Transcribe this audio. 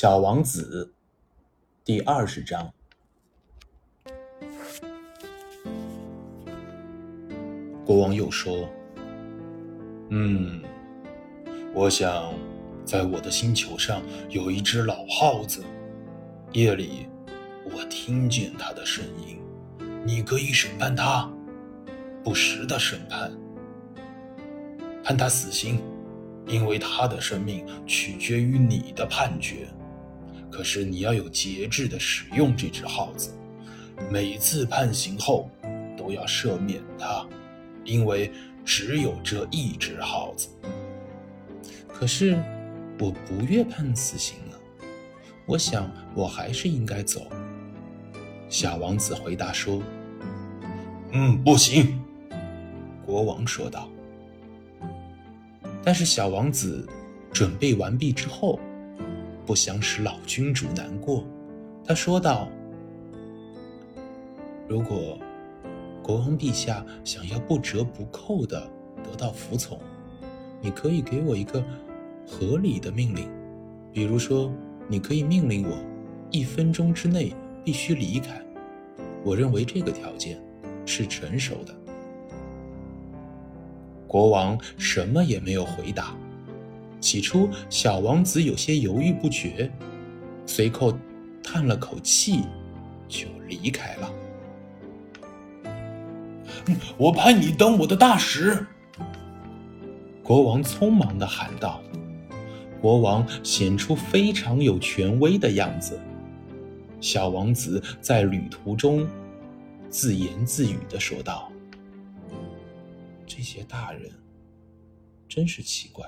小王子第二十章。国王又说：“嗯，我想，在我的星球上有一只老耗子，夜里我听见它的声音。你可以审判它，不时的审判，判他死刑，因为他的生命取决于你的判决。可是你要有节制的使用这只耗子，每次判刑后都要赦免它。”因为只有这一只耗子。可是我不愿判死刑啊！我想我还是应该走。小王子回答说：“嗯，不行。”国王说道。但是小王子准备完毕之后，不想使老君主难过，他说道：“如果……”国王陛下想要不折不扣的得到服从，你可以给我一个合理的命令，比如说，你可以命令我一分钟之内必须离开。我认为这个条件是成熟的。国王什么也没有回答。起初，小王子有些犹豫不决，随后叹了口气，就离开了。我派你当我的大使。”国王匆忙的喊道。国王显出非常有权威的样子。小王子在旅途中自言自语的说道：“这些大人真是奇怪。”